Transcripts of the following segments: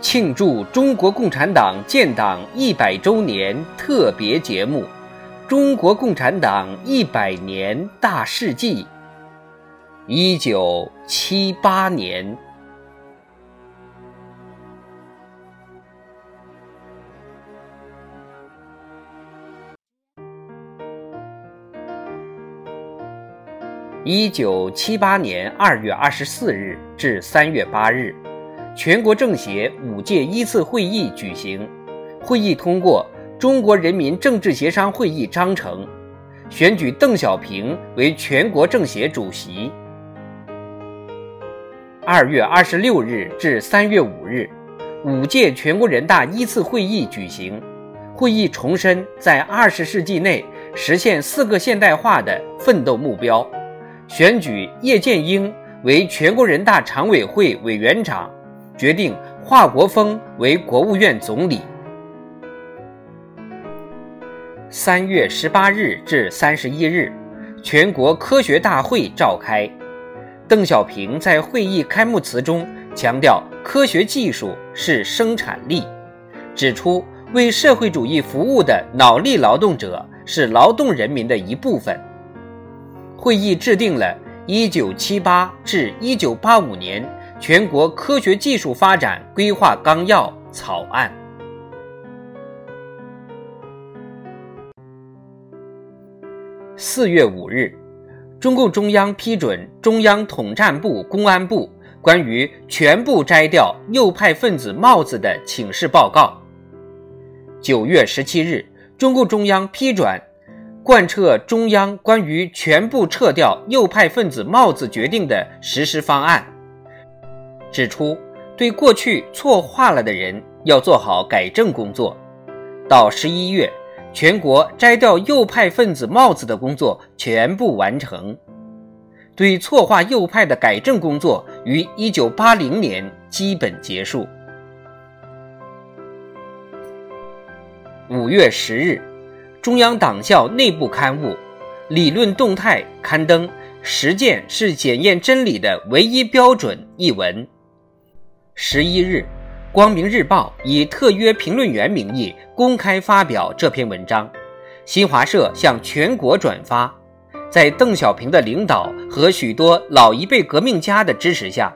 庆祝中国共产党建党一百周年特别节目《中国共产党一百年大事记》。一九七八年，一九七八年二月二十四日至三月八日。全国政协五届一次会议举行，会议通过《中国人民政治协商会议章程》，选举邓小平为全国政协主席。二月二十六日至三月五日，五届全国人大一次会议举行，会议重申在二十世纪内实现四个现代化的奋斗目标，选举叶剑英为全国人大常委会委员长。决定华国锋为国务院总理。三月十八日至三十一日，全国科学大会召开。邓小平在会议开幕词中强调，科学技术是生产力，指出为社会主义服务的脑力劳动者是劳动人民的一部分。会议制定了一九七八至一九八五年。全国科学技术发展规划纲要草案。四月五日，中共中央批准中央统战部、公安部关于全部摘掉右派分子帽子的请示报告。九月十七日，中共中央批准贯彻中央关于全部撤掉右派分子帽子决定的实施方案。指出，对过去错划了的人要做好改正工作。到十一月，全国摘掉右派分子帽子的工作全部完成。对错划右派的改正工作于一九八零年基本结束。五月十日，中央党校内部刊物《理论动态》刊登《实践是检验真理的唯一标准》一文。十一日，《光明日报》以特约评论员名义公开发表这篇文章，新华社向全国转发。在邓小平的领导和许多老一辈革命家的支持下，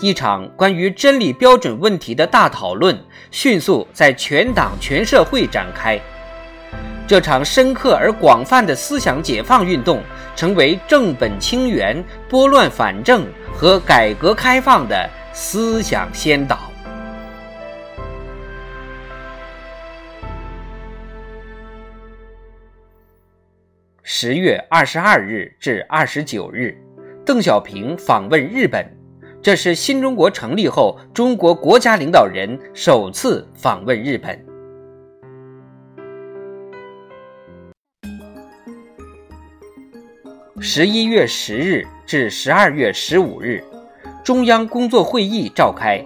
一场关于真理标准问题的大讨论迅速在全党全社会展开。这场深刻而广泛的思想解放运动，成为正本清源、拨乱反正和改革开放的。思想先导。十月二十二日至二十九日，邓小平访问日本，这是新中国成立后中国国家领导人首次访问日本。十一月十日至十二月十五日。中央工作会议召开，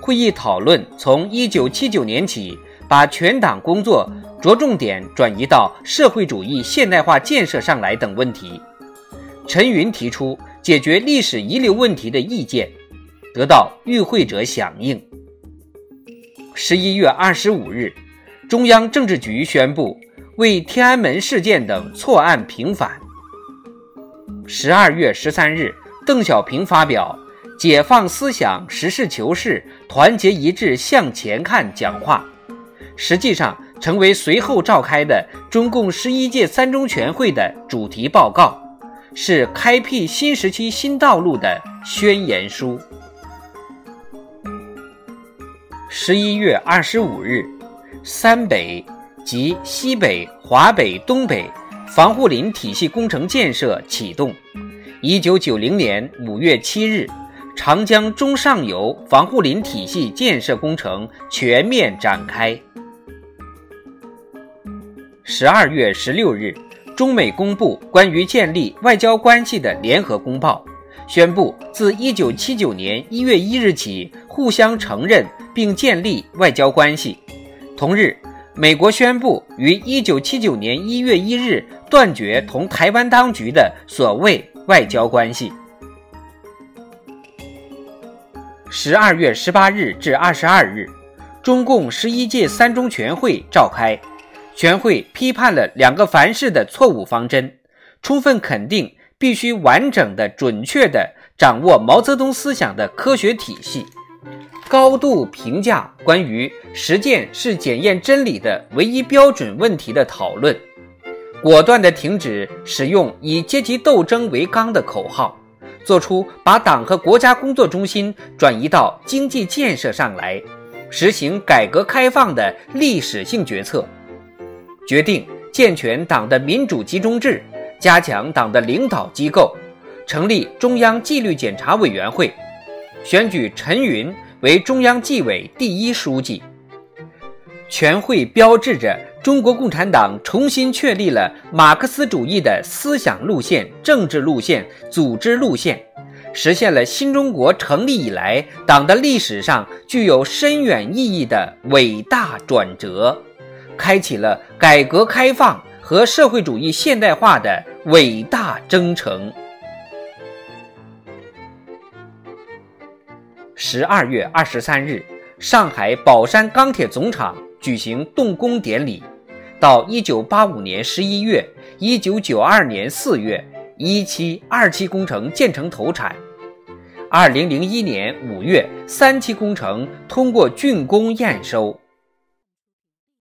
会议讨论从一九七九年起把全党工作着重点转移到社会主义现代化建设上来等问题。陈云提出解决历史遗留问题的意见，得到与会者响应。十一月二十五日，中央政治局宣布为天安门事件等错案平反。十二月十三日，邓小平发表。解放思想，实事求是，团结一致向前看。讲话实际上成为随后召开的中共十一届三中全会的主题报告，是开辟新时期新道路的宣言书。十一月二十五日，三北及西北、华北、东北防护林体系工程建设启动。一九九零年五月七日。长江中上游防护林体系建设工程全面展开。十二月十六日，中美公布关于建立外交关系的联合公报，宣布自一九七九年一月一日起互相承认并建立外交关系。同日，美国宣布于一九七九年一月一日断绝同台湾当局的所谓外交关系。十二月十八日至二十二日，中共十一届三中全会召开，全会批判了两个凡是的错误方针，充分肯定必须完整的、准确的掌握毛泽东思想的科学体系。高度评价关于实践是检验真理的唯一标准问题的讨论，果断地停止使用以阶级斗争为纲的口号，做出把党和国家工作中心转移到经济建设上来，实行改革开放的历史性决策，决定健全党的民主集中制，加强党的领导机构，成立中央纪律检查委员会，选举陈云。为中央纪委第一书记，全会标志着中国共产党重新确立了马克思主义的思想路线、政治路线、组织路线，实现了新中国成立以来党的历史上具有深远意义的伟大转折，开启了改革开放和社会主义现代化的伟大征程。十二月二十三日，上海宝山钢铁总厂举行动工典礼。到一九八五年十一月、一九九二年四月，一期、二期工程建成投产。二零零一年五月，三期工程通过竣工验收。